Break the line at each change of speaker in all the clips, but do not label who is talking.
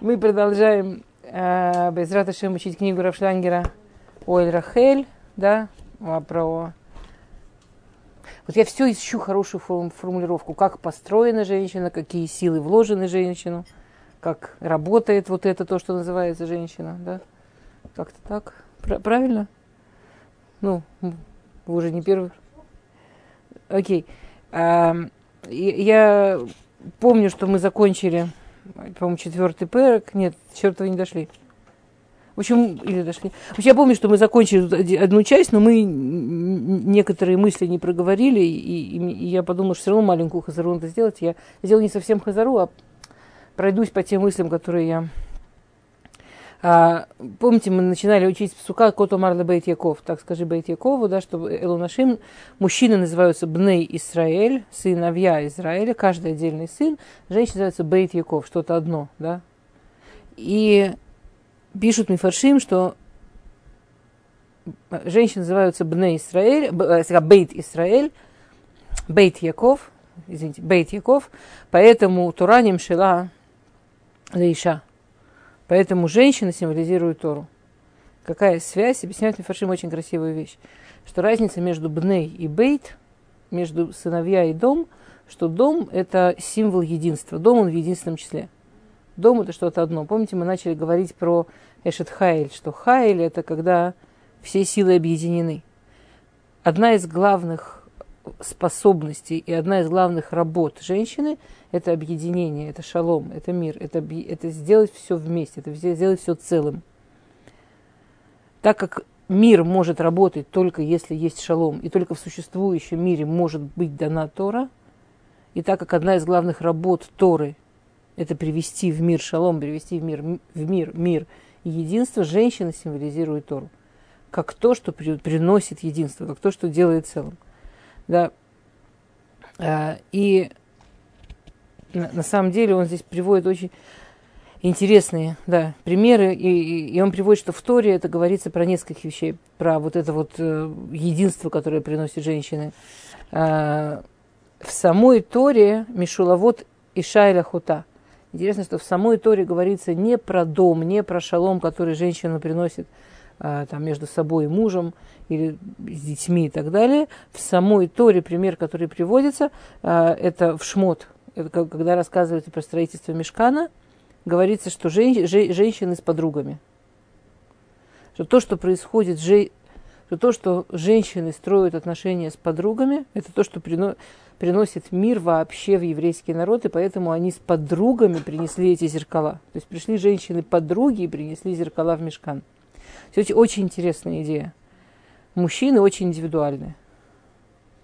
Мы продолжаем э, без Раташем учить книгу Рафшлангера Оэль Рахель, да, а, про... Вот я все ищу хорошую формулировку, как построена женщина, какие силы вложены в женщину, как работает вот это то, что называется женщина, да. Как-то так. Правильно? Ну, вы уже не первый. Окей. А, я помню, что мы закончили, по-моему, четвертый перек. Нет, четвертого не дошли. В общем, или дошли. В общем, я помню, что мы закончили одну часть, но мы некоторые мысли не проговорили, и, и, и я подумала, что все равно маленькую хазару надо сделать. Я сделаю не совсем хазару, а пройдусь по тем мыслям, которые я а, помните, мы начинали учить сука Кото Марла Бейт Яков. Так скажи Бейт Якову, да, что Элунашим, мужчины называются Бней Исраэль, сыновья Израиля, каждый отдельный сын. Женщина называется Бейт Яков, что-то одно, да. И пишут Мифаршим, что женщины называются Бней Исраэль, э, Бейт Исраэль, Бейт Яков, извините, Бейт Яков, поэтому Тураним Шила Лейша – Поэтому женщина символизирует Тору. Какая связь? Объясняют Мифаршим очень красивую вещь. Что разница между Бней и Бейт, между сыновья и дом, что дом – это символ единства. Дом, он в единственном числе. Дом – это что-то одно. Помните, мы начали говорить про Эшет Хайль, что Хайль – это когда все силы объединены. Одна из главных способностей и одна из главных работ женщины – это объединение, это шалом, это мир, это, это сделать все вместе, это сделать все целым. Так как мир может работать только если есть шалом, и только в существующем мире может быть дана Тора, и так как одна из главных работ Торы – это привести в мир шалом, привести в мир, в мир мир и единство, женщина символизирует Тору как то, что приносит единство, как то, что делает целым. Да. А, и на самом деле он здесь приводит очень интересные да, примеры, и, и он приводит, что в Торе это говорится про несколько вещей, про вот это вот э, единство, которое приносит женщины. А, в самой Торе Мишулавод и Шайля Хута. Интересно, что в самой Торе говорится не про дом, не про шалом, который женщина приносит там, между собой и мужем, или с детьми и так далее. В самой Торе пример, который приводится, а, это в Шмот, это когда рассказывается про строительство мешкана, говорится, что жен, женщины с подругами. Что то, что происходит, что то, что женщины строят отношения с подругами, это то, что прино, приносит мир вообще в еврейский народ, и поэтому они с подругами принесли эти зеркала. То есть пришли женщины-подруги и принесли зеркала в мешкан. Очень, очень интересная идея. Мужчины очень индивидуальны.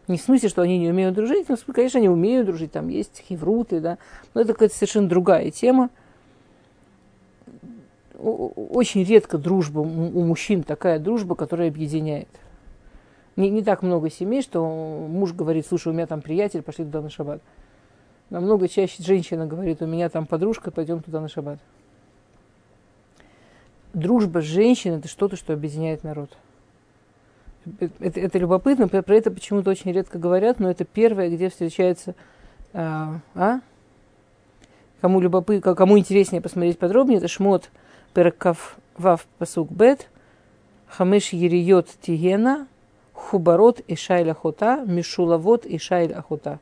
Не в смысле, что они не умеют дружить, но, конечно, они умеют дружить, там есть хевруты, да, но это какая-то совершенно другая тема. Очень редко дружба у мужчин такая дружба, которая объединяет. Не, не так много семей, что муж говорит, слушай, у меня там приятель, пошли туда на шаббат. Намного чаще женщина говорит, у меня там подружка, пойдем туда на шаббат дружба с женщиной – это что-то, что объединяет народ. Это, это любопытно, про это почему-то очень редко говорят, но это первое, где встречается, а, а? Кому, любопытно, кому интереснее посмотреть подробнее, это шмот перкав вав пасук бет, хамеш ериот тигена, хубарот и шайля хота, мишулавот и шайля хота.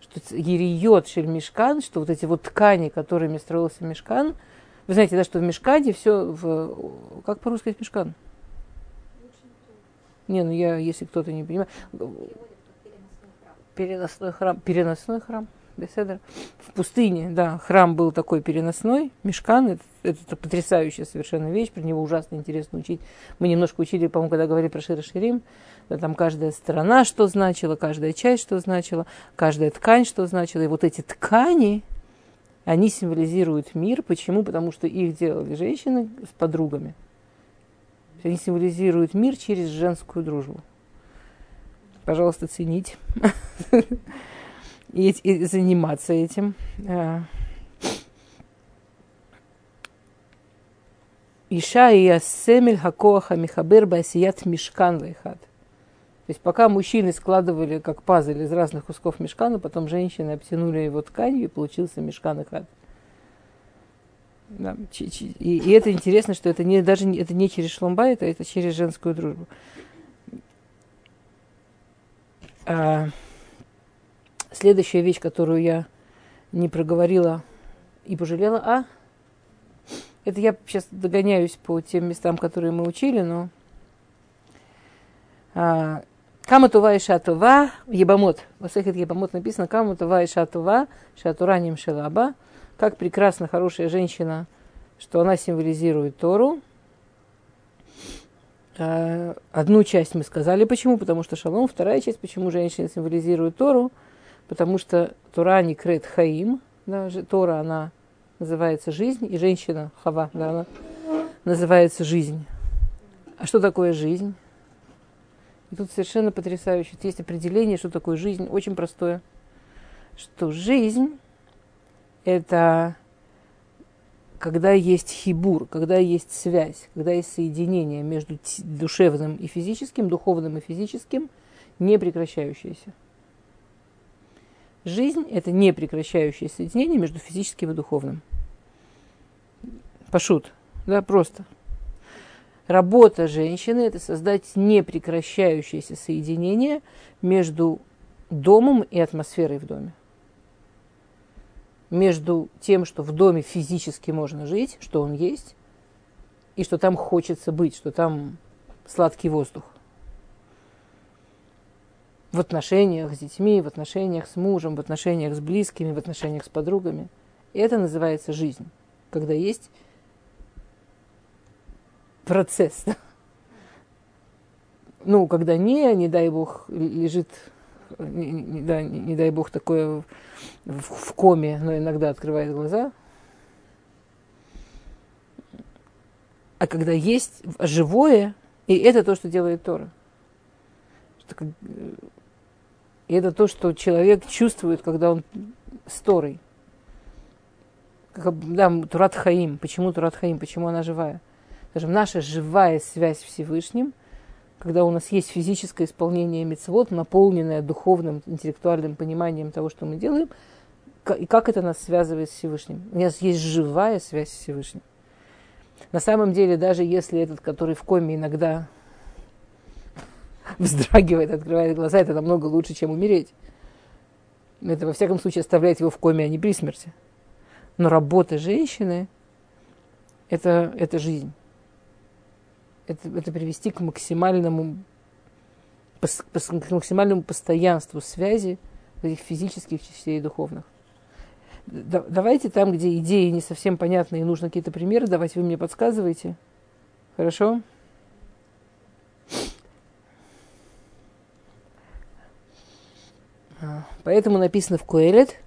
Что ериот шель мешкан, что вот эти вот ткани, которыми строился мешкан – вы знаете, да, что в Мешкане все в... Как по-русски сказать Мешкан? Не, ну я, если кто-то не понимает... Переносной храм. Переносной храм. Беседер. В пустыне, да, храм был такой переносной, мешкан, это, это потрясающая совершенно вещь, про него ужасно интересно учить. Мы немножко учили, по-моему, когда говорили про Шира Ширим, да, там каждая сторона что значила, каждая часть что значила, каждая ткань что значила, и вот эти ткани, они символизируют мир. Почему? Потому что их делали женщины с подругами. Они символизируют мир через женскую дружбу. Пожалуйста, ценить и, и заниматься этим. А. אישה היא הסמל הכוח המחבר בעשיית משכן לאחד. То есть пока мужчины складывали как пазл из разных кусков мишкана, потом женщины обтянули его тканью, и получился משכן אחד. Да, и, и это интересно, что это не, даже это не через шломбайт, а это через женскую дружбу. А, следующая вещь, которую я не проговорила и пожалела, а это я сейчас догоняюсь по тем местам, которые мы учили, но а, Кама тува и шатува, ебамот. В Асехет ебамот написано Кама тува и шатува, шатураним шелаба. Как прекрасна хорошая женщина, что она символизирует Тору. А, одну часть мы сказали, почему, потому что шалом. Вторая часть, почему женщина символизирует Тору, потому что Тора не крет хаим, да, Тора, она называется жизнь, и женщина, хава, да, она называется жизнь. А что такое жизнь? Тут совершенно потрясающе. Есть определение, что такое жизнь, очень простое. Что жизнь – это когда есть хибур, когда есть связь, когда есть соединение между душевным и физическим, духовным и физическим, не прекращающееся. Жизнь – это непрекращающее соединение между физическим и духовным. Пошут, да, просто – Работа женщины – это создать непрекращающееся соединение между домом и атмосферой в доме. Между тем, что в доме физически можно жить, что он есть, и что там хочется быть, что там сладкий воздух. В отношениях с детьми, в отношениях с мужем, в отношениях с близкими, в отношениях с подругами. Это называется жизнь, когда есть процесс. Ну, когда не, не дай бог, лежит, не, не, да, не, не дай бог, такое в, в коме, но иногда открывает глаза. А когда есть живое, и это то, что делает Тора. И это то, что человек чувствует, когда он с Торой. Да, Турат Хаим. Почему Турат Хаим? Почему она живая? Скажем, наша живая связь с Всевышним, когда у нас есть физическое исполнение мецвод, наполненное духовным, интеллектуальным пониманием того, что мы делаем, и как это нас связывает с Всевышним. У нас есть живая связь с Всевышним. На самом деле, даже если этот, который в коме иногда вздрагивает, открывает глаза, это намного лучше, чем умереть. Это, во всяком случае, оставляет его в коме, а не при смерти. Но работа женщины – это, это жизнь это, это привести к максимальному, к максимальному постоянству связи этих физических частей и духовных. Да, давайте там, где идеи не совсем понятны и нужны какие-то примеры, давайте вы мне подсказывайте. Хорошо? А, поэтому написано в Куэлет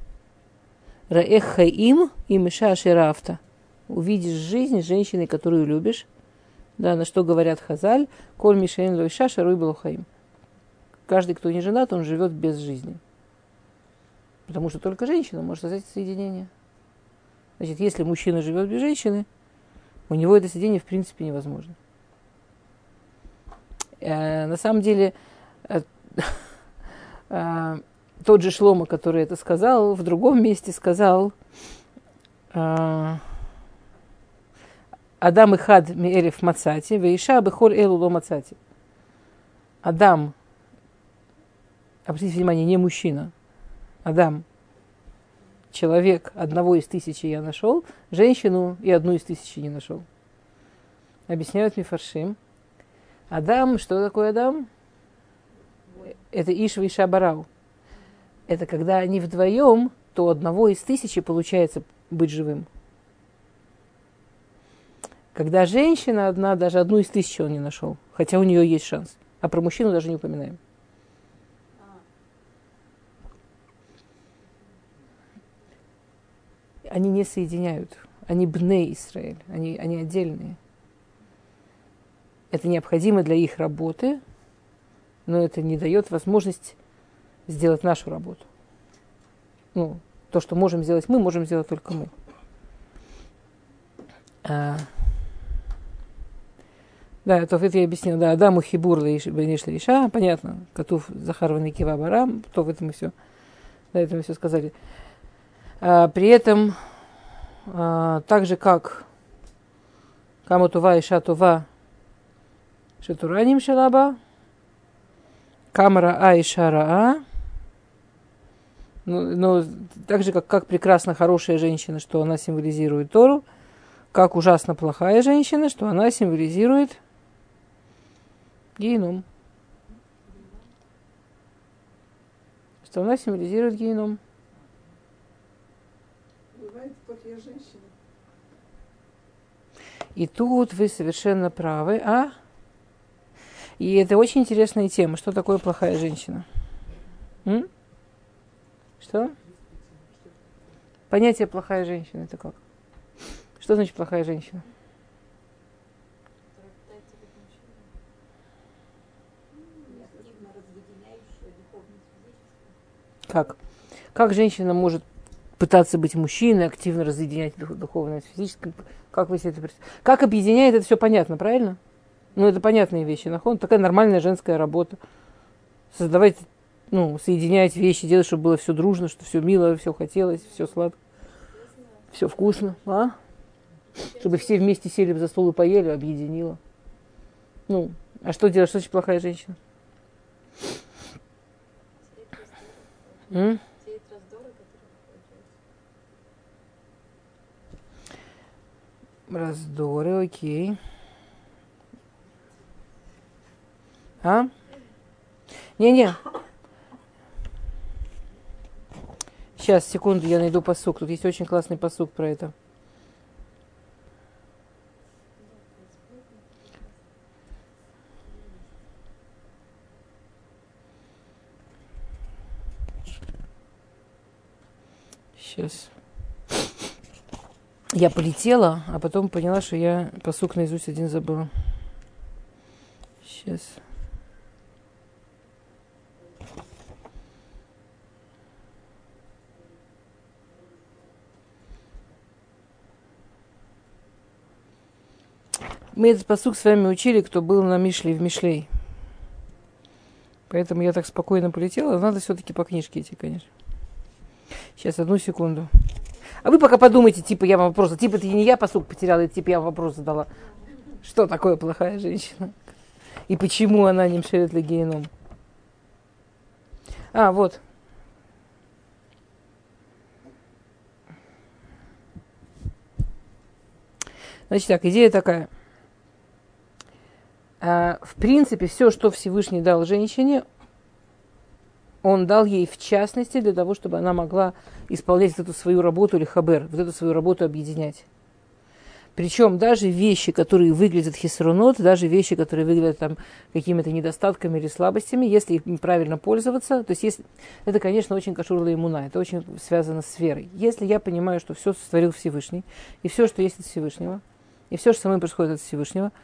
Раэх Хаим и Миша Шерафта. Увидишь жизнь женщины, которую любишь, да, на что говорят Хазаль, коль мишейн лойша шаруй блохаим. Каждый, кто не женат, он живет без жизни. Потому что только женщина может создать соединение. Значит, если мужчина живет без женщины, у него это соединение в принципе невозможно. Э, на самом деле, э, э, тот же Шлома, который это сказал, в другом месте сказал, э, Адам и хад миэлев мацати, вейша бехоль элу ло мацати. Адам, обратите внимание, не мужчина, Адам, человек одного из тысячи я нашел, женщину и одну из тысячи не нашел. Объясняют Мифаршим. Адам, что такое Адам? Это Ишва и Шабарау. Это когда они вдвоем, то одного из тысячи получается быть живым. Когда женщина одна, даже одну из тысячи он не нашел, хотя у нее есть шанс. А про мужчину даже не упоминаем. Они не соединяют. Они бне Израиль. Они, они отдельные. Это необходимо для их работы, но это не дает возможность сделать нашу работу. Ну, то, что можем сделать мы, можем сделать только мы. А, да, это это я объяснил. Да, Адаму Хибур Бениш Иша, понятно. Котов Захар Ваникива Барам, то в этом мы все, да, это мы все сказали. А, при этом а, так же как Каматува и Шатува Шатураним Шалаба, Камара А и Шара ну, но так же, как, как прекрасно хорошая женщина, что она символизирует Тору, как ужасно плохая женщина, что она символизирует геном. Что она символизирует геном. И тут вы совершенно правы, а? И это очень интересная тема. Что такое плохая женщина? М? Что? Понятие плохая женщина это как? Что значит плохая женщина? Как? Как женщина может пытаться быть мужчиной, активно разъединять духовное с физическим? Как вы себе это представляете? Как объединяет, это все понятно, правильно? Ну, это понятные вещи. Нахон, такая нормальная женская работа. Создавать, ну, соединять вещи, делать, чтобы было все дружно, что все мило, все хотелось, все сладко, все вкусно. А? Чтобы все вместе сели за стол и поели, объединила. Ну, а что делать? Что значит плохая женщина? М? Раздоры, окей. А? Не-не. Сейчас, секунду, я найду посук. Тут есть очень классный посук про это. Сейчас. Я полетела, а потом поняла, что я посук наизусть один забыла. Сейчас. Мы этот посук с вами учили, кто был на Мишле в Мишлей. Поэтому я так спокойно полетела. Надо все-таки по книжке идти, конечно. Сейчас, одну секунду. А вы пока подумайте, типа я вам вопрос, типа это не я посук потеряла, это типа я вам вопрос задала. Что такое плохая женщина? И почему она не мшерит геном? А, вот. Значит так, идея такая – а, в принципе, все, что Всевышний дал женщине, он дал ей в частности для того, чтобы она могла исполнять эту свою работу или хабер, вот эту свою работу объединять. Причем даже вещи, которые выглядят хисрунот, даже вещи, которые выглядят там какими-то недостатками или слабостями, если им правильно пользоваться, то есть если, это, конечно, очень кашурла иммуна, это очень связано с верой. Если я понимаю, что все сотворил Всевышний, и все, что есть от Всевышнего, и все, что со мной происходит от Всевышнего –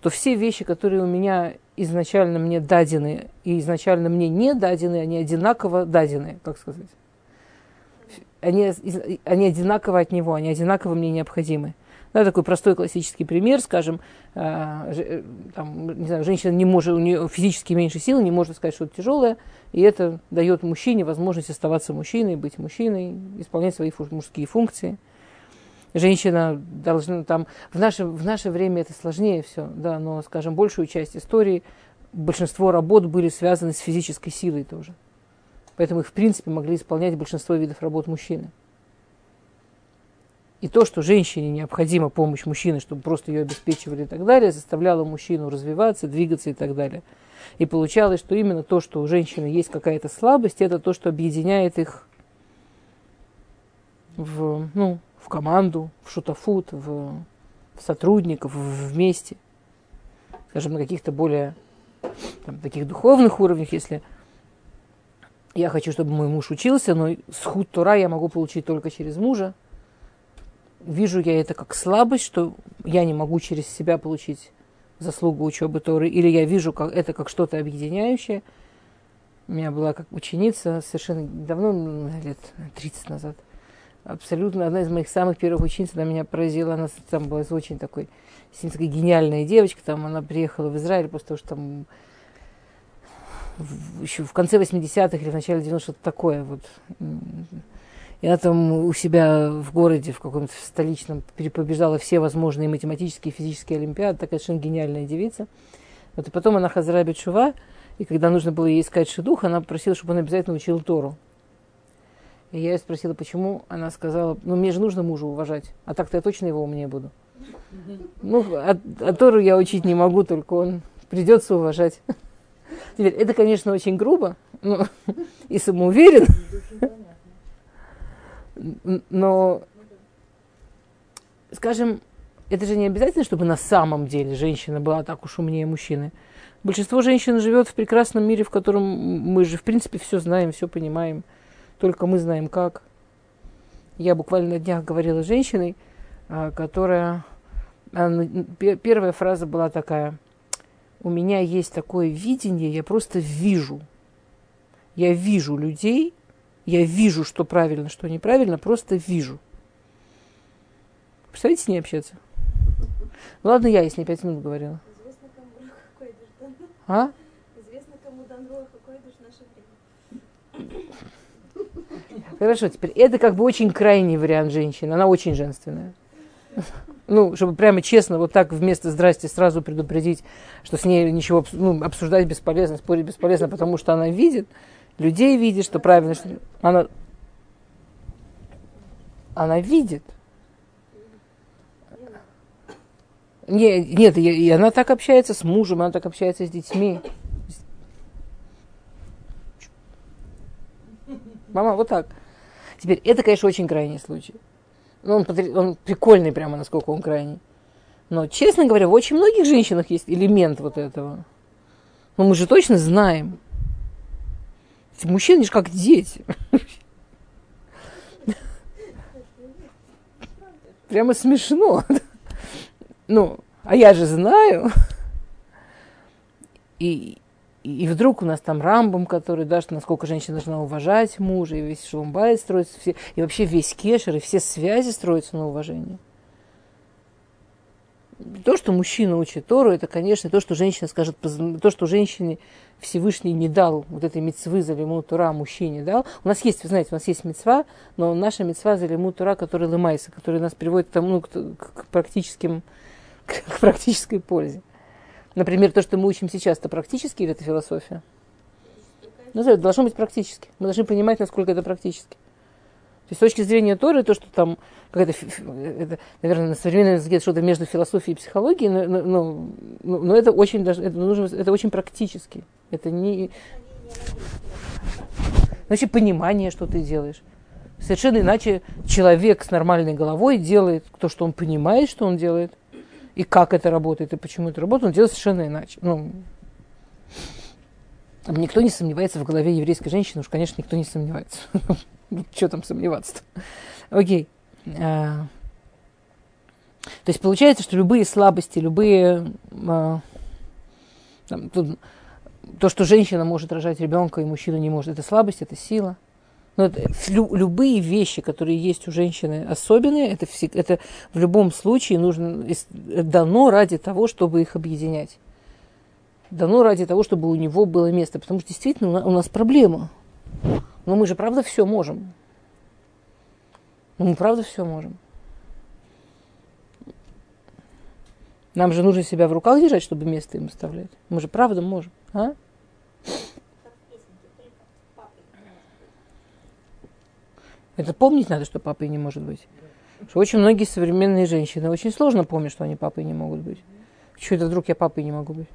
то все вещи, которые у меня изначально мне дадены и изначально мне не дадены, они одинаково дадены, как сказать. Они, они одинаково от него, они одинаково мне необходимы. Да, такой простой классический пример, скажем, э, там, не знаю, женщина не может, у нее физически меньше силы, не может сказать что-то тяжелое, и это дает мужчине возможность оставаться мужчиной, быть мужчиной, исполнять свои мужские функции женщина должна там... В наше, в наше время это сложнее все, да, но, скажем, большую часть истории, большинство работ были связаны с физической силой тоже. Поэтому их, в принципе, могли исполнять большинство видов работ мужчины. И то, что женщине необходима помощь мужчины, чтобы просто ее обеспечивали и так далее, заставляло мужчину развиваться, двигаться и так далее. И получалось, что именно то, что у женщины есть какая-то слабость, это то, что объединяет их в, ну, в команду, в шутафут, в, в сотрудников, в, вместе. Скажем, на каких-то более там, таких духовных уровнях, если я хочу, чтобы мой муж учился, но схуд Тора я могу получить только через мужа. Вижу я это как слабость, что я не могу через себя получить заслугу учебы Торы, или я вижу как, это как что-то объединяющее. У меня была как ученица совершенно давно, лет 30 назад, абсолютно одна из моих самых первых учениц, она меня поразила, она там была очень такой, такая гениальная девочка, там она приехала в Израиль после того, что там в, еще в конце 80-х или в начале 90-х что-то такое вот. Я там у себя в городе, в каком-то столичном, перепобеждала все возможные математические и физические олимпиады. Такая совершенно гениальная девица. Вот и потом она Хазара Бетшува, и когда нужно было ей искать шедух, она попросила, чтобы он обязательно учил Тору. И я ее спросила, почему. Она сказала, ну мне же нужно мужа уважать, а так-то я точно его умнее буду. Ну, а, а Тору я учить не могу, только он придется уважать. Теперь, это, конечно, очень грубо ну, и самоуверен. Но, скажем, это же не обязательно, чтобы на самом деле женщина была так уж умнее мужчины. Большинство женщин живет в прекрасном мире, в котором мы же, в принципе, все знаем, все понимаем. Только мы знаем как. Я буквально на днях говорила с женщиной, а, которая... Первая фраза была такая. У меня есть такое видение, я просто вижу. Я вижу людей, я вижу, что правильно, что неправильно, просто вижу. Представляете, с ней общаться? Ну, ладно, я, если не пять минут говорила. А? Известно, кому дан какой душ наше время. Хорошо, теперь это как бы очень крайний вариант женщины. Она очень женственная. Ну, чтобы прямо честно, вот так вместо здрасте сразу предупредить, что с ней ничего ну, обсуждать бесполезно, спорить бесполезно, потому что она видит людей видит, что правильно, что она, она видит. Не, нет, и, и она так общается с мужем, она так общается с детьми. Мама, вот так. Теперь, это, конечно, очень крайний случай. Ну, он, он прикольный прямо, насколько он крайний. Но, честно говоря, в очень многих женщинах есть элемент вот этого. Но мы же точно знаем. Мужчины же как дети. Прямо смешно. Ну, а я же знаю. И, и вдруг у нас там Рамбом, который даст, насколько женщина должна уважать мужа, и весь Шалумбайт строится, все, и вообще весь кешер, и все связи строятся на уважении. То, что мужчина учит Тору, это, конечно, то, что женщина скажет, то, что женщине Всевышний не дал вот этой мецвы за лиму Тура мужчине дал. У нас есть, вы знаете, у нас есть мецва, но наша мецва за лиму Тура, которая лымайся, которая нас приводит к, тому, ну, к, к практическим, к практической пользе. Например, то, что мы учим сейчас, это практически или это философия? Ну, это должно быть практически. Мы должны понимать, насколько это практически. То есть с точки зрения Торы, то, что там какая-то, это, наверное, на современном языке что-то между философией и психологией, но, но, но, но это очень даже, это нужно, это очень практически. Это не... Значит, понимание, что ты делаешь. Совершенно иначе человек с нормальной головой делает то, что он понимает, что он делает, и как это работает, и почему это работает, он делает совершенно иначе. Ну, никто не сомневается в голове еврейской женщины, уж, конечно, никто не сомневается. Что там сомневаться-то? Окей. А, то есть получается, что любые слабости, любые... А, там, то, что женщина может рожать ребенка и мужчина не может, это слабость, это сила. Но это, лю, любые вещи, которые есть у женщины особенные, это, это в любом случае нужно, дано ради того, чтобы их объединять. Дано ради того, чтобы у него было место. Потому что действительно у нас проблема. Но мы же правда все можем. Ну, мы правда все можем. Нам же нужно себя в руках держать, чтобы место им оставлять. Мы же правда можем. А? Это помнить надо, что папой не может быть. Что очень многие современные женщины очень сложно помнят, что они папой не могут быть. Что это вдруг я папой не могу быть?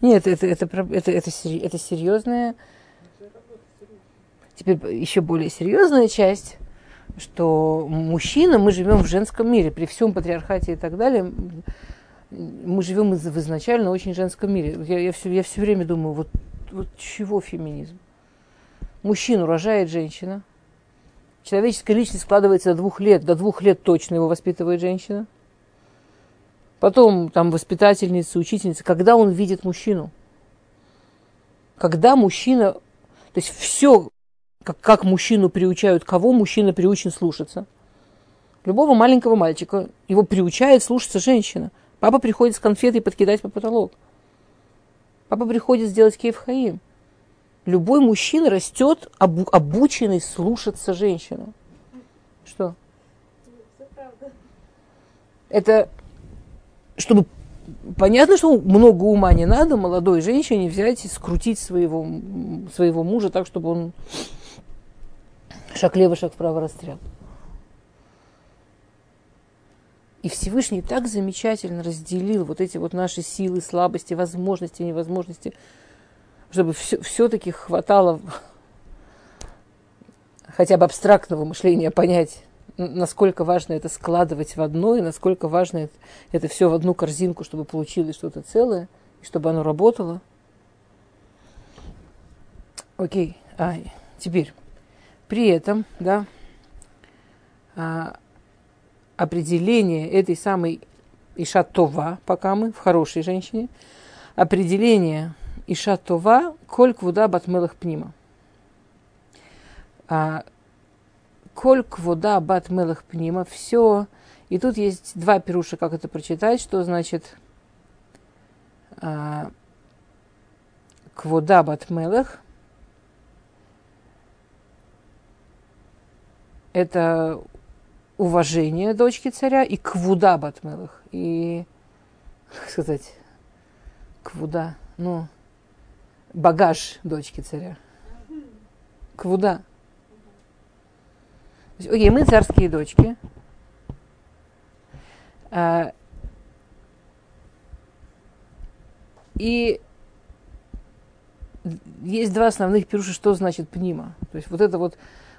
Нет, это, это, это, это, это серьезная. Теперь еще более серьезная часть, что мужчина, мы живем в женском мире, при всем патриархате и так далее, мы живем в изначально очень женском мире. Я, я, все, я все время думаю, вот, вот чего феминизм? Мужчину рожает женщина, человеческая личность складывается до двух лет, до двух лет точно его воспитывает женщина – потом там воспитательница, учительница, когда он видит мужчину. Когда мужчина, то есть все, как, как мужчину приучают, кого мужчина приучен слушаться. Любого маленького мальчика его приучает слушаться женщина. Папа приходит с конфетой подкидать по потолок. Папа приходит сделать кейф хаим. Любой мужчина растет обу- обученный слушаться женщину. Что? Это чтобы понятно, что много ума не надо молодой женщине взять и скрутить своего, своего мужа так, чтобы он шаг лево, шаг вправо расстрел. И Всевышний так замечательно разделил вот эти вот наши силы, слабости, возможности, невозможности, чтобы все, все-таки хватало хотя бы абстрактного мышления понять, насколько важно это складывать в одно, и насколько важно это, все в одну корзинку, чтобы получилось что-то целое, и чтобы оно работало. Окей, а, теперь, при этом, да, а, определение этой самой Ишатова, пока мы в хорошей женщине, определение Ишатова, коль квуда батмелах пнима. А, коль квуда батмелах пнима, все. И тут есть два пируша, как это прочитать, что значит а, квуда батмелах. Это уважение дочки царя и квуда Батмелах. И, как сказать, квуда, ну, багаж дочки царя. Квуда. Окей, мы царские дочки. А, и есть два основных пируша, что значит пнима. То есть вот это вот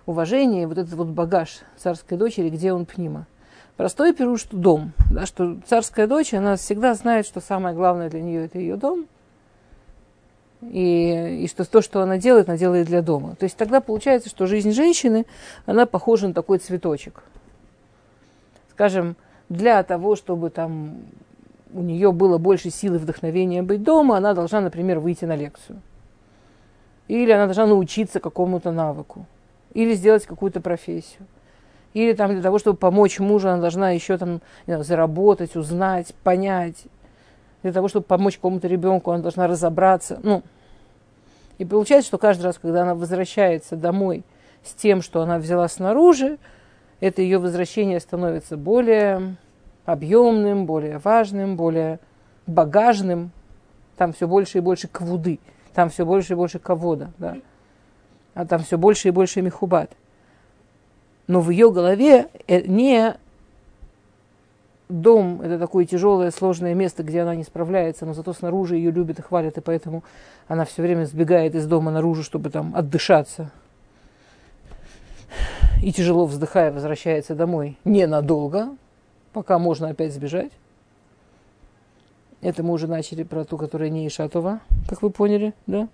уважение, вот этот вот багаж царской дочери, где он пнима. Простой пируш, что дом, да, что царская дочь, она всегда знает, что самое главное для нее это ее дом, и, и что то, что она делает, она делает для дома. То есть тогда получается, что жизнь женщины, она похожа на такой цветочек. Скажем, для того, чтобы там у нее было больше силы вдохновения быть дома, она должна, например, выйти на лекцию. Или она должна научиться какому-то навыку или сделать какую-то профессию. Или там для того, чтобы помочь мужу, она должна еще там знаю, заработать, узнать, понять. Для того, чтобы помочь какому-то ребенку, она должна разобраться. Ну, и получается, что каждый раз, когда она возвращается домой с тем, что она взяла снаружи, это ее возвращение становится более объемным, более важным, более багажным. Там все больше и больше квуды, там все больше и больше ковода. Да а там все больше и больше мехубат. Но в ее голове э, не дом – это такое тяжелое, сложное место, где она не справляется, но зато снаружи ее любят и хвалят, и поэтому она все время сбегает из дома наружу, чтобы там отдышаться. И тяжело вздыхая возвращается домой ненадолго, пока можно опять сбежать. Это мы уже начали про ту, которая не Ишатова, как вы поняли, да?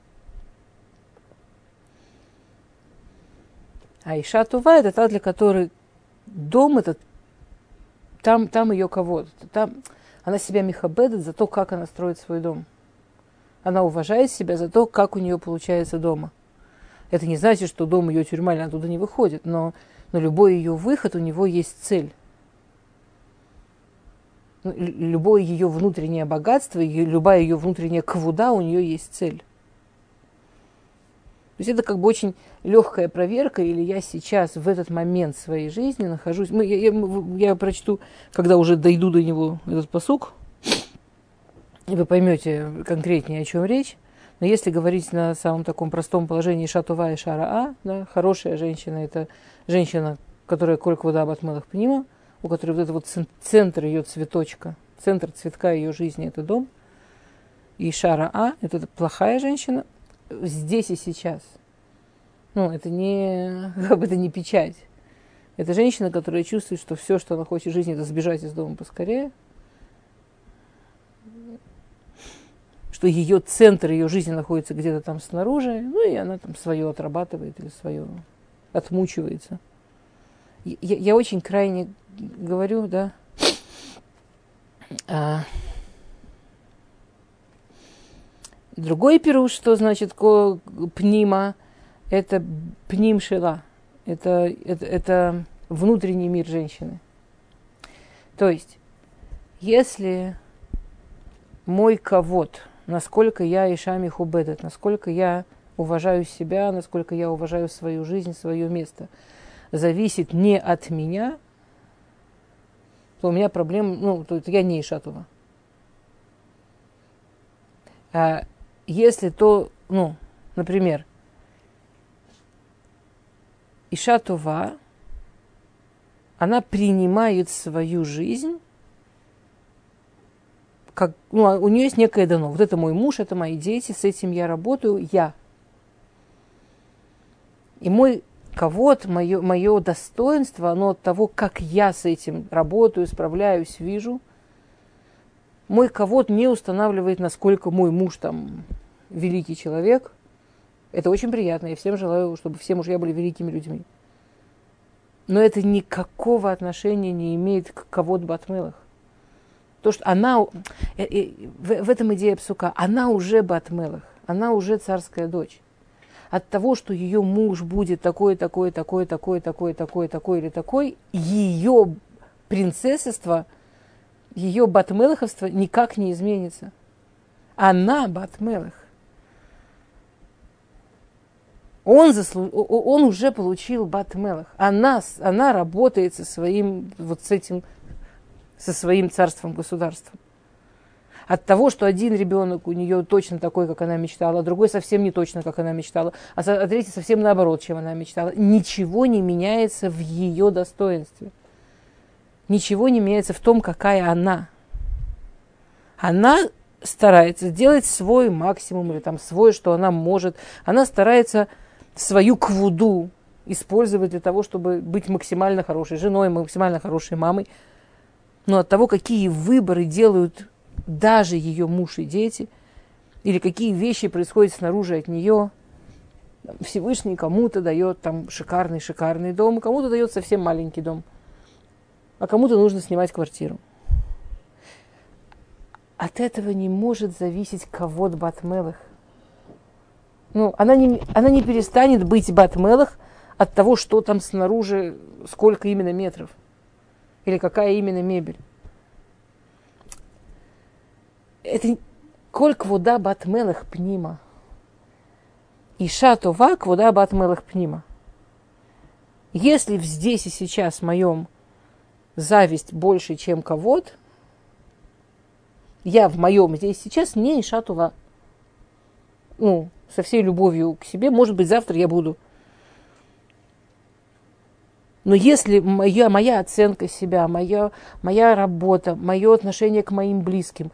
А Иша Тува это та, для которой дом этот, там, там ее кого-то, там она себя михабедит за то, как она строит свой дом. Она уважает себя за то, как у нее получается дома. Это не значит, что дом ее тюрьма, она туда не выходит, но, но любой ее выход, у него есть цель. Любое ее внутреннее богатство, любая ее внутренняя квуда, у нее есть цель. Есть это как бы очень легкая проверка, или я сейчас в этот момент своей жизни нахожусь. Мы, я, я, я прочту, когда уже дойду до него этот посук, и вы поймете конкретнее, о чем речь. Но если говорить на самом таком простом положении шатува и шара а, да, хорошая женщина это женщина, которая колька вода батмелах понима, у которой вот это вот центр ее цветочка, центр цветка ее жизни это дом. И шара а это плохая женщина, здесь и сейчас. Ну, это не, как бы это не печать. Это женщина, которая чувствует, что все, что она хочет в жизни, это сбежать из дома поскорее. Что ее центр ее жизни находится где-то там снаружи, ну и она там свое отрабатывает или свое отмучивается. Я, я очень крайне говорю, да, а, Другой пируш, что значит пнима, это пним шила. Это, это, это внутренний мир женщины. То есть, если мой ковод, насколько я Ишами Хубедет, насколько я уважаю себя, насколько я уважаю свою жизнь, свое место, зависит не от меня, то у меня проблем, ну, то я не Ишатова. А если то, ну, например, Ишатова, она принимает свою жизнь как, ну, а у нее есть некое дано. Вот это мой муж, это мои дети, с этим я работаю, я. И мой кого-то, мое, мое достоинство, оно от того, как я с этим работаю, справляюсь, вижу. Мой кого-то не устанавливает, насколько мой муж там великий человек. Это очень приятно. Я всем желаю, чтобы все мужья были великими людьми. Но это никакого отношения не имеет к кого-то Батмелах. То, что она, э, э, в, этом идея псука, она уже Батмелах, она уже царская дочь от того, что ее муж будет такой, такой, такой, такой, такой, такой, такой или такой, ее принцессество, ее батмелаховство никак не изменится. Она батмелах. Он, заслу... он уже получил батмелах. Она, она работает со своим, вот с этим, со своим царством, государством от того, что один ребенок у нее точно такой, как она мечтала, а другой совсем не точно, как она мечтала, а, а третий совсем наоборот, чем она мечтала. Ничего не меняется в ее достоинстве. Ничего не меняется в том, какая она. Она старается сделать свой максимум или там свой, что она может. Она старается свою квуду использовать для того, чтобы быть максимально хорошей женой, максимально хорошей мамой. Но от того, какие выборы делают даже ее муж и дети, или какие вещи происходят снаружи от нее. Всевышний кому-то дает там шикарный-шикарный дом, кому-то дает совсем маленький дом, а кому-то нужно снимать квартиру. От этого не может зависеть кого-то Батмелых. Ну, она не, она не перестанет быть Батмелых от того, что там снаружи, сколько именно метров. Или какая именно мебель это коль квуда батмелых пнима. Иша това квуда батмелых пнима. Если здесь и сейчас в моем зависть больше, чем кого-то, я в моем здесь сейчас не Иша това. Ну, со всей любовью к себе, может быть, завтра я буду. Но если моя, моя оценка себя, моя, моя работа, мое отношение к моим близким,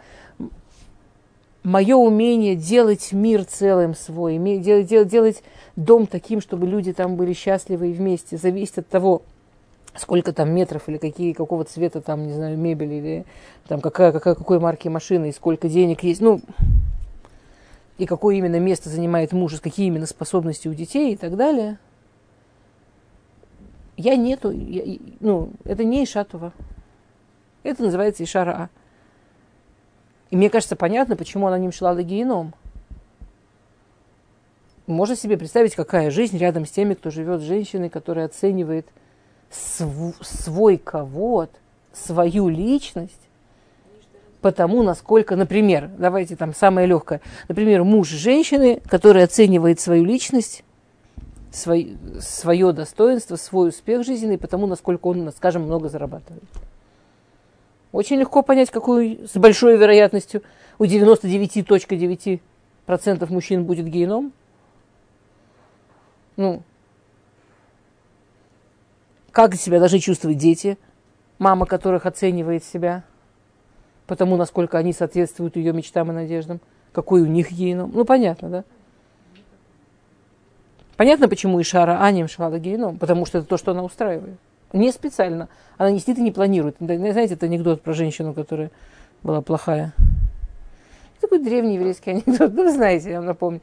мое умение делать мир целым свой, делать, делать, делать дом таким, чтобы люди там были счастливы и вместе, зависит от того, сколько там метров или какие, какого цвета там, не знаю, мебель или там какая, какая, какой марки машины и сколько денег есть, ну, и какое именно место занимает муж, какие именно способности у детей и так далее. Я нету, я, ну, это не Ишатова. Это называется Ишара. И мне кажется, понятно, почему она не мшла геном. Можно себе представить, какая жизнь рядом с теми, кто живет с женщиной, которая оценивает св- свой кого-то, свою личность, потому насколько, например, давайте там самое легкое, например, муж женщины, который оценивает свою личность, свой, свое достоинство, свой успех жизненный, потому насколько он, скажем, много зарабатывает. Очень легко понять, какую с большой вероятностью у 99.9% мужчин будет геном. Ну, как себя должны чувствовать дети, мама которых оценивает себя, потому насколько они соответствуют ее мечтам и надеждам, какой у них геном. Ну, понятно, да? Понятно, почему Ишара Аним швала геном, потому что это то, что она устраивает. Не специально. Она не сидит и не планирует. Знаете, это анекдот про женщину, которая была плохая. Такой древний еврейский анекдот. Ну, знаете, я вам напомню.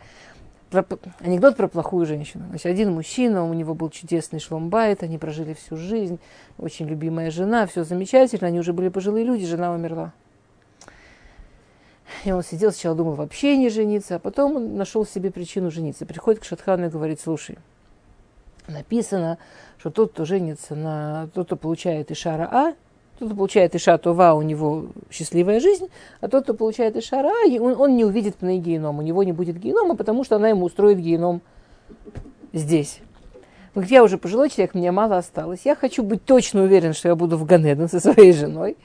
Про, анекдот про плохую женщину. Значит, один мужчина, у него был чудесный шломбайт, они прожили всю жизнь, очень любимая жена, все замечательно, они уже были пожилые люди, жена умерла. И он сидел, сначала думал вообще не жениться, а потом он нашел себе причину жениться. Приходит к Шатхану и говорит, слушай, написано, что тот, кто женится на тот, кто получает Ишара А, Тот, кто получает Иша Това, у него счастливая жизнь, а тот, кто получает Ишара, он, он не увидит пней геном, у него не будет генома, потому что она ему устроит геном здесь. Вот я уже пожилой человек, мне мало осталось. Я хочу быть точно уверен, что я буду в Ганеден со своей женой.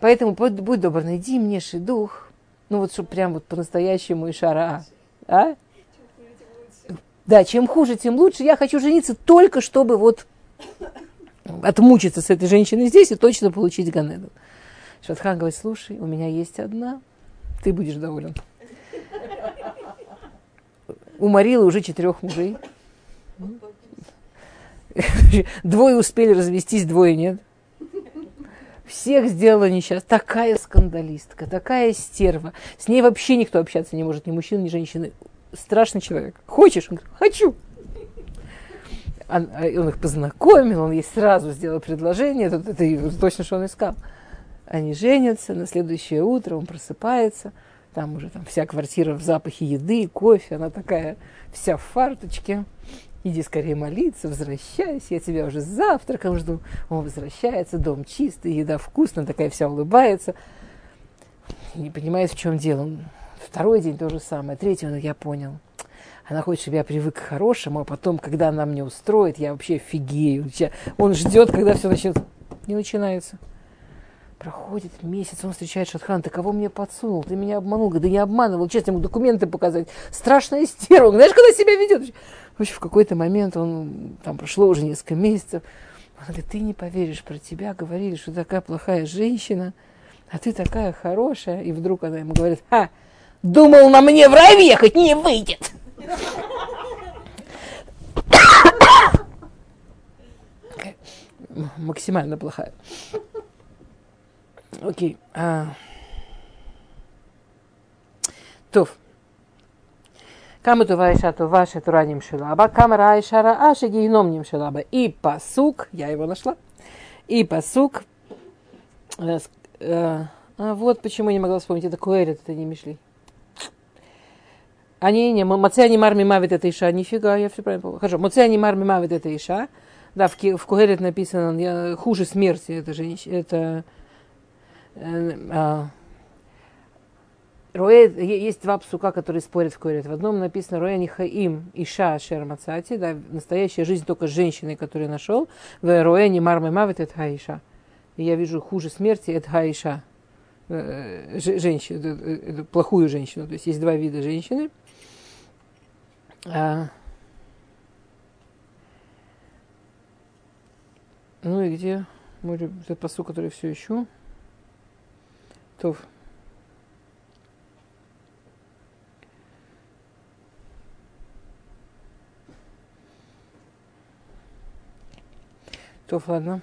Поэтому будь, добр, найди мне дух. Ну вот, чтобы прям вот по-настоящему Ишара. А? Да, чем хуже, тем лучше. Я хочу жениться только, чтобы вот отмучиться с этой женщиной здесь и точно получить Ганеду. Шатхан говорит, слушай, у меня есть одна, ты будешь доволен. Уморила уже четырех мужей. Двое успели развестись, двое нет. Всех сделала несчастной. Такая скандалистка, такая стерва. С ней вообще никто общаться не может, ни мужчина, ни женщина. Страшный человек. Хочешь? Он говорит, хочу. Он, он их познакомил, он ей сразу сделал предложение, это, это точно, что он искал. Они женятся, на следующее утро он просыпается, там уже там вся квартира в запахе еды, кофе, она такая вся в фарточке. Иди скорее молиться, возвращайся, я тебя уже завтраком жду. Он возвращается, дом чистый, еда вкусная, такая вся улыбается. Не понимает, в чем дело. Второй день то же самое, третий он, я понял – она хочет, чтобы я привык к хорошему, а потом, когда она мне устроит, я вообще офигею. Он ждет, когда все начнет. Не начинается. Проходит месяц, он встречает Шатхан, ты кого мне подсунул? Ты меня обманул. Да не обманывал, честно, ему документы показать. Страшная стерва. Знаешь, когда себя ведет? В общем, в какой-то момент он, там прошло уже несколько месяцев, он говорит, ты не поверишь, про тебя говорили, что такая плохая женщина, а ты такая хорошая. И вдруг она ему говорит, ха, думал на мне в рай ехать, не выйдет. Максимально плохая. Окей. А... Туф. Кама тува иша ваше шетураним шилаба, кама ра иша ра аши гигномним шилаба. И пасук, я его нашла, и пасук, э, э, а, вот почему я не могла вспомнить, это Куэрит, это не Мишли. А не, не, Мацея не марми мавит это Иша, нифига, я все правильно помню. Хорошо, Мацея марми мавит это Иша. Да, в, в Кугелет написано, я, хуже смерти, это же, это, э, а, Роэ, есть два псука, которые спорят в Куэлет. В одном написано Роэ Нихаим Иша Шер Мацати, да, настоящая жизнь только с женщиной, которую нашел. В Роэ не Мармы Мавит это Хаиша. И я вижу хуже смерти это Хаиша. Э, женщину, э, плохую женщину. То есть есть два вида женщины. А, ну и где мой этот посыл, который все ищу? То То, ладно.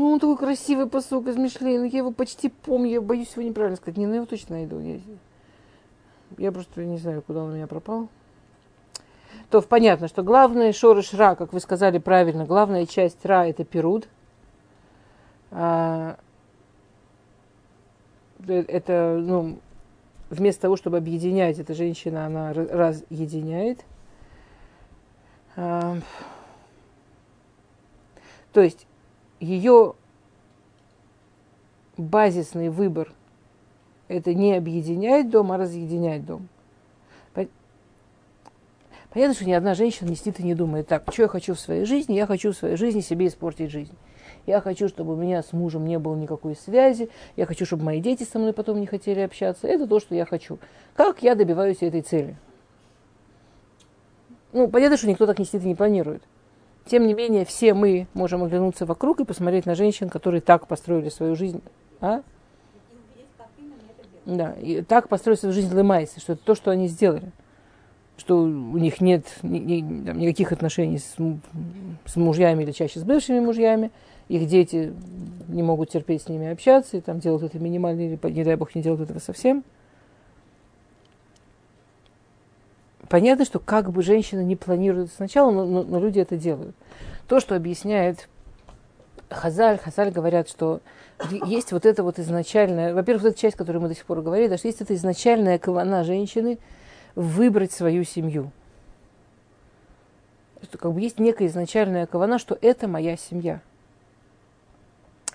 Ну, он такой красивый посок из Мишлейна. Я его почти помню. Я боюсь его неправильно сказать. Не, ну, его точно найду. Я, я просто не знаю, куда он у меня пропал. То понятно, что главное шорыш ра, как вы сказали правильно, главная часть ра это перуд. А, э, это, ну, вместо того, чтобы объединять, эта женщина, она разъединяет. А, то есть ее базисный выбор – это не объединять дом, а разъединять дом. Понятно, что ни одна женщина не сидит и не думает, так, что я хочу в своей жизни? Я хочу в своей жизни себе испортить жизнь. Я хочу, чтобы у меня с мужем не было никакой связи. Я хочу, чтобы мои дети со мной потом не хотели общаться. Это то, что я хочу. Как я добиваюсь этой цели? Ну, понятно, что никто так не сидит и не планирует. Тем не менее, все мы можем оглянуться вокруг и посмотреть на женщин, которые так построили свою жизнь. А? Да, и так построили свою жизнь Лемайса, что это то, что они сделали. Что у них нет ни, ни, там, никаких отношений с, с мужьями или чаще с бывшими мужьями. Их дети не могут терпеть с ними общаться, и там делают это минимально, или, не дай бог, не делают этого совсем. Понятно, что как бы женщина не планирует сначала, но, но, но люди это делают. То, что объясняет Хазаль, Хазаль говорят, что есть вот это вот изначальная, во-первых, вот эта часть, которую мы до сих пор говорили, да, что есть эта изначальная кавана женщины выбрать свою семью. Что как бы есть некая изначальная кавана, что это моя семья.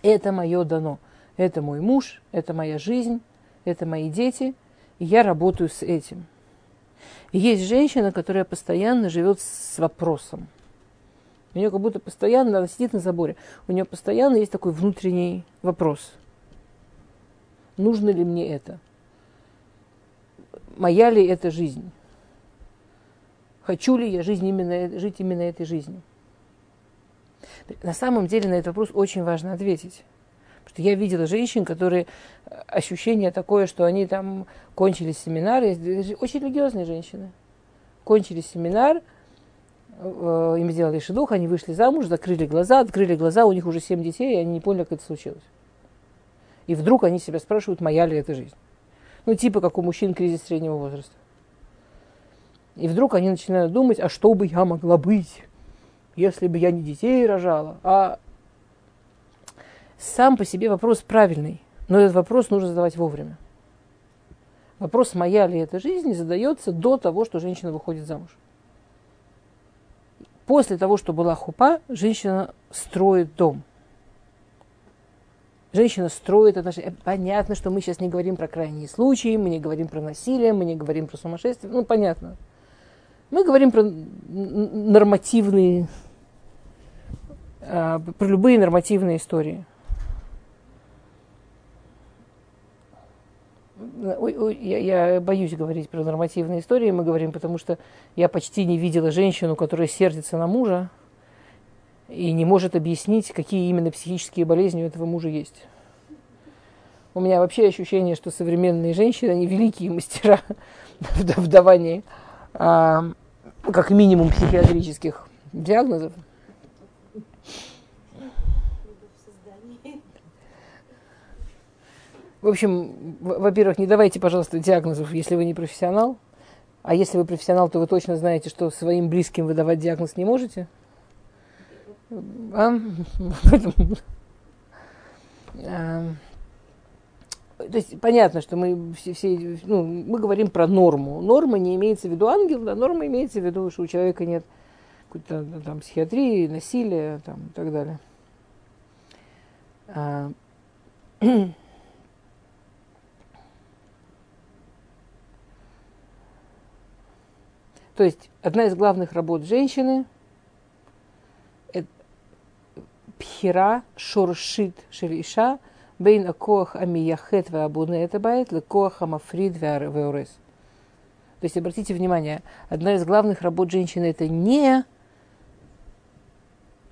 Это мое дано. Это мой муж, это моя жизнь, это мои дети, и я работаю с этим. Есть женщина, которая постоянно живет с вопросом. У нее как будто постоянно, она сидит на заборе, у нее постоянно есть такой внутренний вопрос. Нужно ли мне это? Моя ли это жизнь? Хочу ли я жизнь именно, жить именно этой жизнью? На самом деле на этот вопрос очень важно ответить. Я видела женщин, которые э, ощущение такое, что они там кончили семинар, очень религиозные женщины. Кончили семинар, э, им сделали шедух, они вышли замуж, закрыли глаза, открыли глаза, у них уже семь детей, и они не поняли, как это случилось. И вдруг они себя спрашивают, моя ли это жизнь. Ну, типа как у мужчин кризис среднего возраста. И вдруг они начинают думать, а что бы я могла быть, если бы я не детей рожала, а сам по себе вопрос правильный, но этот вопрос нужно задавать вовремя. Вопрос, моя ли это жизнь, задается до того, что женщина выходит замуж. После того, что была хупа, женщина строит дом. Женщина строит отношения. Понятно, что мы сейчас не говорим про крайние случаи, мы не говорим про насилие, мы не говорим про сумасшествие. Ну, понятно. Мы говорим про нормативные, а, про любые нормативные истории. Я боюсь говорить про нормативные истории, мы говорим, потому что я почти не видела женщину, которая сердится на мужа и не может объяснить, какие именно психические болезни у этого мужа есть. У меня вообще ощущение, что современные женщины, они великие мастера в давании а, как минимум психиатрических диагнозов. В общем, во-первых, не давайте, пожалуйста, диагнозов, если вы не профессионал. А если вы профессионал, то вы точно знаете, что своим близким выдавать диагноз не можете. А? То есть понятно, что мы все, все ну, мы говорим про норму. Норма не имеется в виду ангел, да, норма имеется в виду, что у человека нет какой-то там психиатрии, насилия там, и так далее. То есть одна из главных работ женщины – пхира шоршит шелиша бейн акоах амияхет ваабуне этабайт лекоах амафрид веорес. То есть обратите внимание, одна из главных работ женщины – это не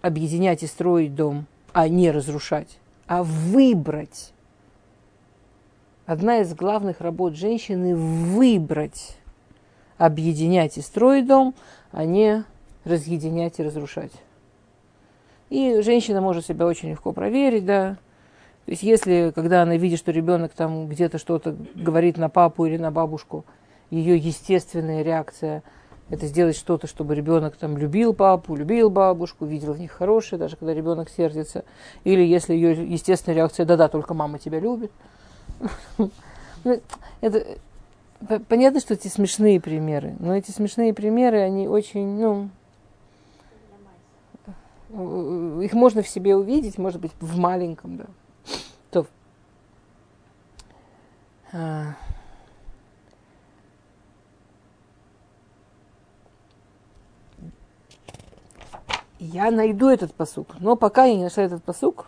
объединять и строить дом, а не разрушать, а выбрать. Одна из главных работ женщины – выбрать объединять и строить дом, а не разъединять и разрушать. И женщина может себя очень легко проверить, да, то есть если, когда она видит, что ребенок там где-то что-то говорит на папу или на бабушку, ее естественная реакция – это сделать что-то, чтобы ребенок там любил папу, любил бабушку, видел в них хорошее, даже когда ребенок сердится. Или если ее естественная реакция – да-да, только мама тебя любит. Ну, это, понятно, что эти смешные примеры, но эти смешные примеры, они очень, ну, их можно в себе увидеть, может быть, в маленьком, да. То. А. Я найду этот посук, но пока я не нашла этот посук,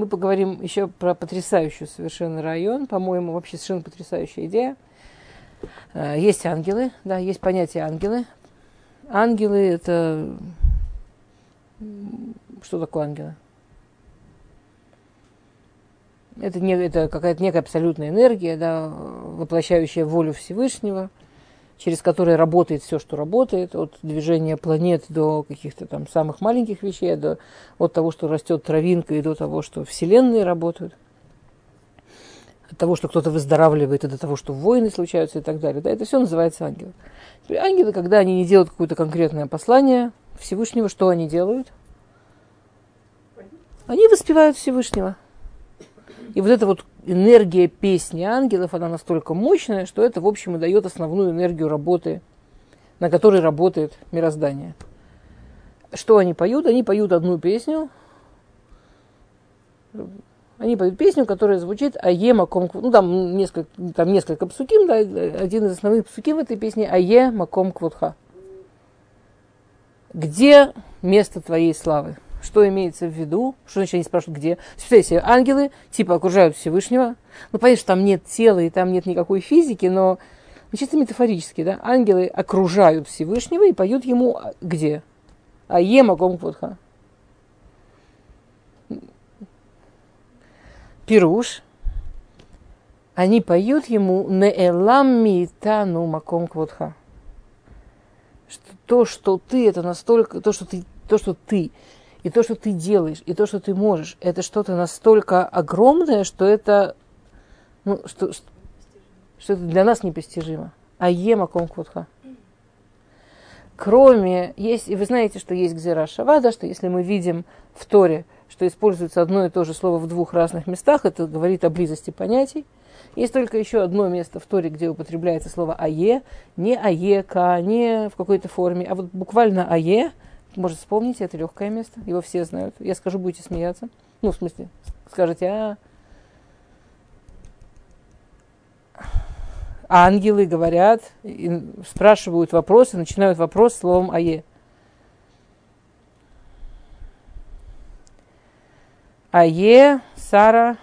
мы поговорим еще про потрясающую совершенно район, по-моему, вообще совершенно потрясающая идея. А, есть ангелы, да, есть понятие ангелы. Ангелы это что такое ангелы? Это, не, это какая-то некая абсолютная энергия, да, воплощающая волю Всевышнего, через которую работает все, что работает, от движения планет до каких-то там самых маленьких вещей, до, от того, что растет травинка, и до того, что вселенные работают, от того, что кто-то выздоравливает, и до того, что войны случаются и так далее. Да, это все называется ангелы. Ангелы, когда они не делают какое-то конкретное послание Всевышнего, что они делают? Они воспевают Всевышнего. И вот эта вот энергия песни ангелов, она настолько мощная, что это, в общем, и дает основную энергию работы на которой работает мироздание. Что они поют? Они поют одну песню. Они поют песню, которая звучит «Ае маком Ну, там несколько, там несколько псуким, да, один из основных псуким в этой песне «Ае маком квотха». Где место твоей славы? Что имеется в виду? Что значит они спрашивают, где? Представляете ангелы типа окружают Всевышнего. Ну, понятно, что там нет тела и там нет никакой физики, но ну, чисто метафорически, да, ангелы окружают Всевышнего и поют ему а, где? А ема гомфутха. Пируш. Они поют ему неэлам митану маком квотха. Что то, что ты, это настолько, то, что ты, то, что ты, и то, что ты делаешь, и то, что ты можешь, это что-то настолько огромное, что это, ну, что, что это для нас непостижимо. А ема комквутха. Кроме, есть, и вы знаете, что есть гзира шавада, что если мы видим в Торе, что используется одно и то же слово в двух разных местах, это говорит о близости понятий. Есть только еще одно место в Торе, где употребляется слово «ае», не «аека», не в какой-то форме, а вот буквально «ае», может, вспомните, это легкое место, его все знают. Я скажу, будете смеяться. Ну, в смысле, скажете, а ангелы говорят, спрашивают вопросы, начинают вопрос словом «ае». Ае, Сара,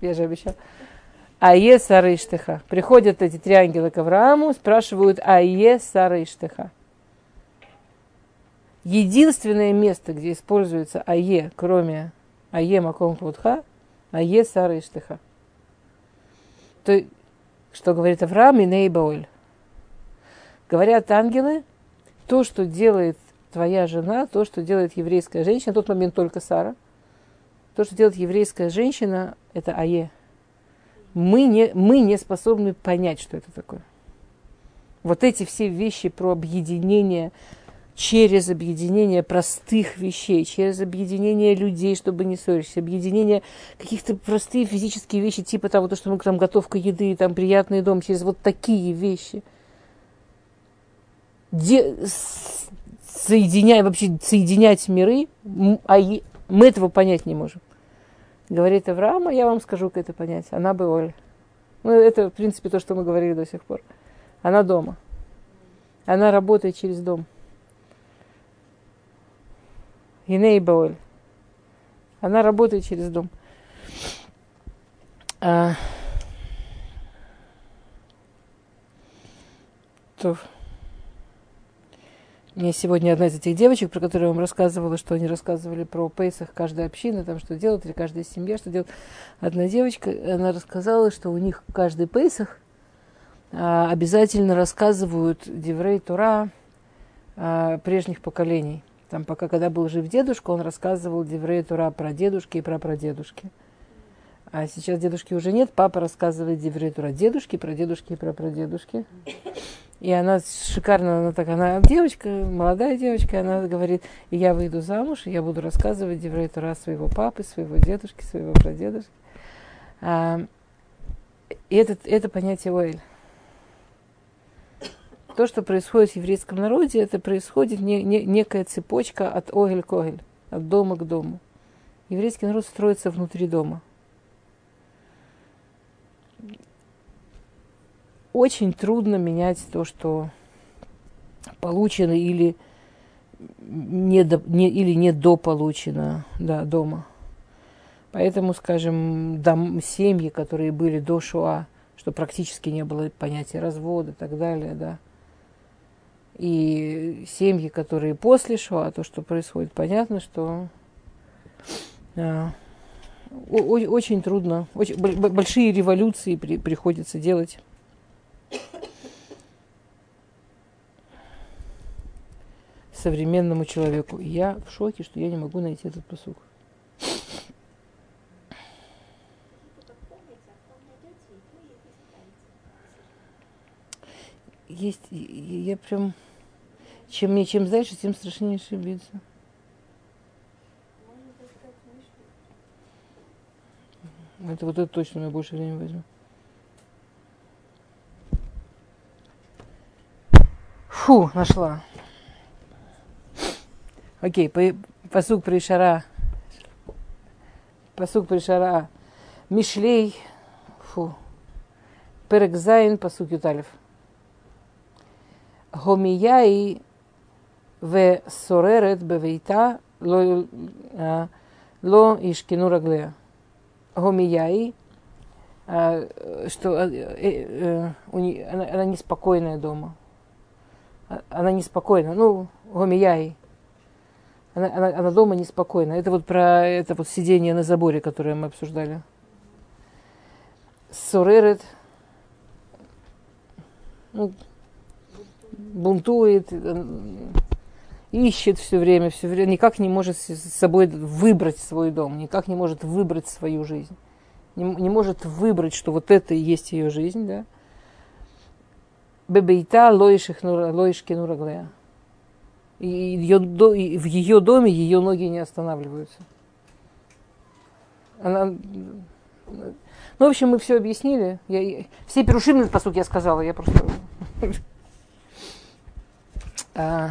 я же обещал. Ае, Сара Иштеха. Приходят эти три ангела к Аврааму, спрашивают Ае, Сара Иштеха. Единственное место, где используется Ае, кроме Ае Маком Квудха, Ае, Сара Иштеха. То что говорит Авраам и Нейбаоль. Говорят ангелы, то, что делает твоя жена, то, что делает еврейская женщина, в тот момент только Сара, то, что делает еврейская женщина, это Ае. Мы не, мы не способны понять, что это такое. Вот эти все вещи про объединение через объединение простых вещей, через объединение людей, чтобы не ссориться, объединение каких-то простые физические вещи, типа того, то, что мы там готовка еды, там приятный дом, через вот такие вещи. Де, соединяя, вообще соединять миры, а мы этого понять не можем. Говорит Авраама, я вам скажу, как это понять. Она бы Оля. Ну, это, в принципе, то, что мы говорили до сих пор. Она дома. Она работает через дом. Гиней Баоль. Она работает через дом. А, то мне сегодня одна из этих девочек, про которую я вам рассказывала, что они рассказывали про Пейсах каждой общины, там что делают, или каждая семья, что делает. Одна девочка, она рассказала, что у них каждый Пейсах а, обязательно рассказывают דברי תורה а, прежних поколений – там, пока когда был жив дедушка, он рассказывал דברי תורה про дедушки и про прадедушки. А сейчас дедушки уже нет, папа рассказывает דברי תורה дедушки, про дедушки и про прадедушки. И она шикарно, она так, она девочка, молодая девочка, она говорит, и я выйду замуж, и я буду рассказывать Деврей Тура своего папы, своего дедушки, своего прадедушки. А, и это, это понятие Уэль то, что происходит в еврейском народе, это происходит не, не, некая цепочка от огель к огель, от дома к дому. Еврейский народ строится внутри дома. Очень трудно менять то, что получено или не, до, не, или не дополучено да, дома. Поэтому, скажем, дом, семьи, которые были до Шуа, что практически не было понятия развода и так далее, да, и семьи, которые после Шоа, то, что происходит, понятно, что а, очень трудно, очень, большие революции при, приходится делать. современному человеку. Я в шоке, что я не могу найти этот посух. Есть, я прям чем мне чем дальше, тем страшнее ошибиться. Это вот это точно у меня больше времени возьмет. Фу, нашла. Окей, посук пришара. Посук пришара. Мишлей. Фу. Перекзайн посук юталев. Гомияи в соререт бевейта ло, ишкину раглея. Гомияи, что она, она неспокойная дома. Она неспокойна. Ну, гомияи. Она, она, она дома неспокойна. Это вот про это вот сидение на заборе, которое мы обсуждали. Соререт. Ну, бунтует, э, ищет все время, все время, никак не может с собой выбрать свой дом, никак не может выбрать свою жизнь, не, не может выбрать, что вот это и есть ее жизнь, да. Бебейта лоишкину раглея. И, ее, в ее доме ее ноги не останавливаются. Она, ну, в общем, мы все объяснили. Я, все перушимные посуд я сказала, я просто а,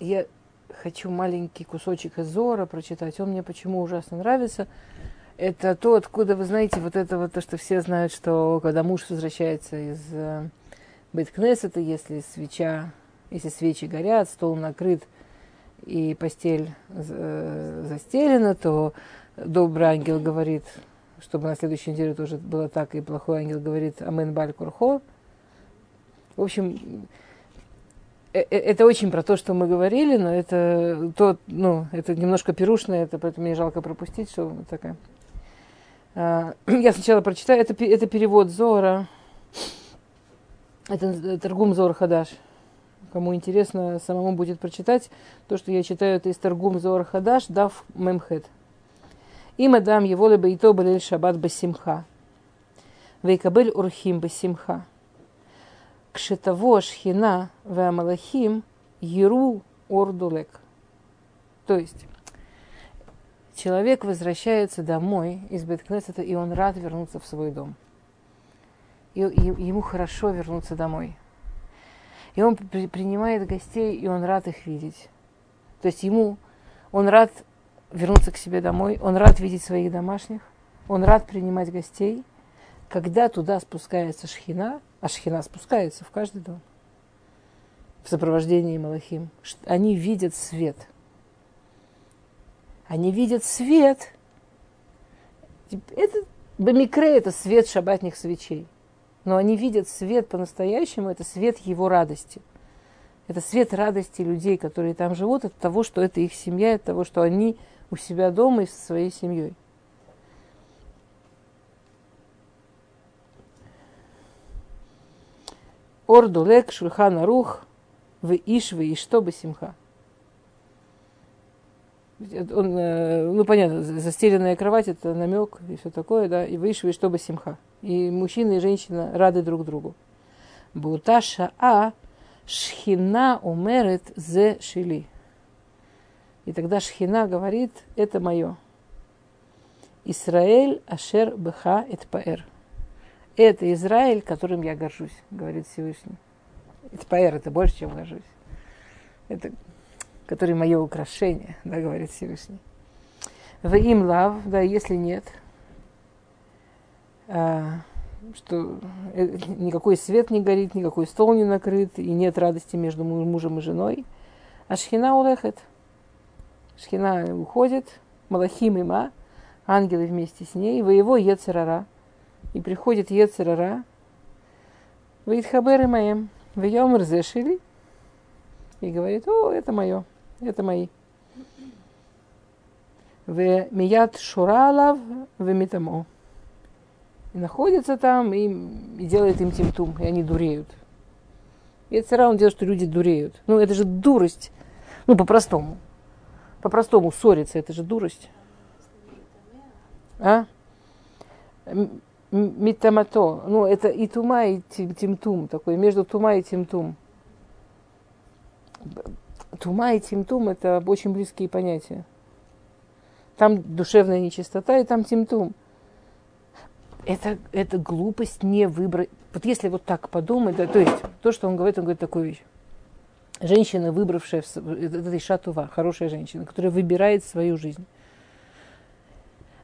я хочу маленький кусочек из Зора прочитать. Он мне почему ужасно нравится. Это то, откуда вы знаете вот это вот то, что все знают, что когда муж возвращается из э, Бейткнессета, если свеча, если свечи горят, стол накрыт, и постель э, застелена, то добрый ангел говорит, чтобы на следующей неделе тоже было так, и плохой ангел говорит «Амен баль курхо». В общем, э, э, это очень про то, что мы говорили, но это, то, ну, это немножко пирушное, это поэтому мне жалко пропустить, что такая. А, я сначала прочитаю, это, это перевод Зора, это Торгум Зор Хадаш. Кому интересно, самому будет прочитать. То, что я читаю, это из Торгум Зор Хадаш, Дав Мемхет. И мадам его либо и то болель шаббат басимха. Вейкабель урхим басимха. Кшетаво шхина веамалахим еру ордулек. То есть, человек возвращается домой из Беткнесета, и он рад вернуться в свой дом. И, и ему хорошо вернуться домой. И он при, принимает гостей, и он рад их видеть. То есть ему, он рад вернуться к себе домой, он рад видеть своих домашних, он рад принимать гостей. Когда туда спускается шхина, а шхина спускается в каждый дом, в сопровождении Малахим, они видят свет. Они видят свет. Это Бамикре – это свет шабатных свечей но они видят свет по-настоящему, это свет его радости. Это свет радости людей, которые там живут, от того, что это их семья, от того, что они у себя дома и со своей семьей. Ордулек, Шульхан Арух, в Иш, в Ишто Симха он, э, ну понятно, застеленная кровать это намек и все такое, да, и вышли, чтобы симха. И мужчина и женщина рады друг другу. Буташа а шхина умерет зе шили. И тогда шхина говорит, это мое. Исраэль ашер беха эт паэр. Это Израиль, которым я горжусь, говорит Всевышний. Эт паэр, это больше, чем горжусь. Это который мое украшение, да, говорит Всевышний. В им лав, да, если нет, а, что э, никакой свет не горит, никакой стол не накрыт, и нет радости между мужем и женой, а шхина улехет. Шхина уходит, Малахим и Ма, ангелы вместе с ней, во его Ецерара. И приходит Ецерара, Ваидхабер и Маем, в Йомр Зешили, и говорит, о, это мое. Это мои. В мият шуралав в митамо. И находится там и, и делает им тимтум, и они дуреют. И это он делает, что люди дуреют. Ну, это же дурость. Ну, по-простому. По-простому ссориться, это же дурость. А? Митамато. Ну, это и тума, и тимтум. Такой между тума и тимтум тума и тимтум – это очень близкие понятия. Там душевная нечистота, и там тимтум. Это, это глупость не выбрать. Вот если вот так подумать, да, то есть то, что он говорит, он говорит такую вещь. Женщина, выбравшая, это Ишатува, хорошая женщина, которая выбирает свою жизнь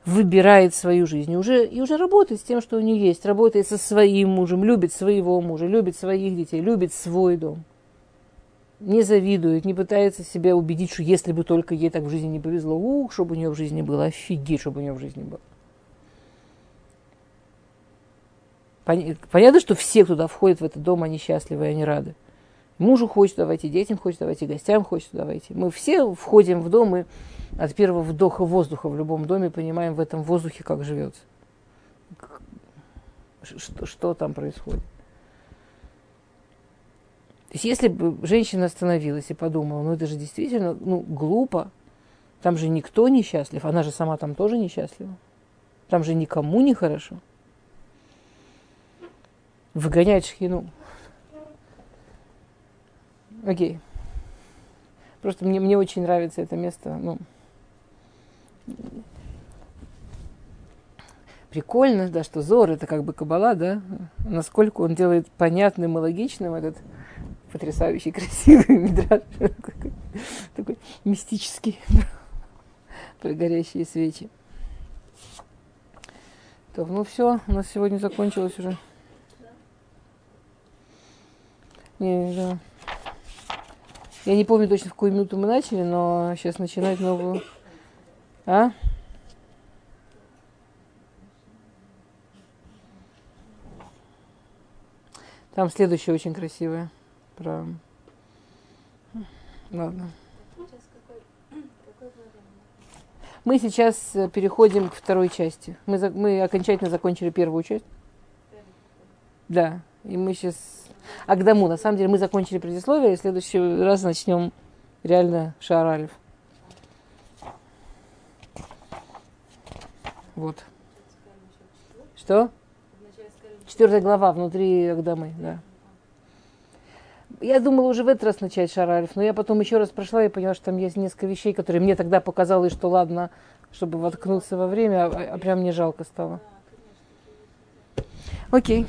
выбирает свою жизнь и уже, и уже работает с тем, что у нее есть, работает со своим мужем, любит своего мужа, любит своих детей, любит свой дом. Не завидует, не пытается себя убедить, что если бы только ей так в жизни не повезло, ух, чтобы у нее в жизни было, офигеть, чтобы у нее в жизни было. Понятно, что все, кто туда входит в этот дом, они счастливы, они рады. Мужу хочет туда войти, детям хочет туда войти, гостям хочет туда войти. Мы все входим в дом и от первого вдоха воздуха в любом доме понимаем в этом воздухе, как живется. Что, что там происходит. Есть если бы женщина остановилась и подумала, ну это же действительно ну, глупо, там же никто не счастлив, она же сама там тоже несчастлива. Там же никому не хорошо. Выгонять шхину. Окей. Просто мне, мне очень нравится это место. Ну, прикольно, да, что Зор это как бы кабала, да, насколько он делает понятным и логичным этот потрясающий красивый мидраж, такой, мистический, про горящие свечи. То, ну все, у нас сегодня закончилось уже. Не, да. Я не помню точно, в какую минуту мы начали, но сейчас начинать новую. А? Там следующее очень красивое. Про... Ладно. Мы сейчас переходим к второй части. Мы, за, мы окончательно закончили первую часть. Да. И мы сейчас... Агдаму. На самом деле мы закончили предисловие, и в следующий раз начнем реально Шаралев. Вот. Что? Четвертая глава внутри Агдамы, да. Я думала уже в этот раз начать Шаралев, но я потом еще раз прошла и поняла, что там есть несколько вещей, которые мне тогда показалось, что ладно, чтобы воткнуться во время, а, а прям мне жалко стало. Окей.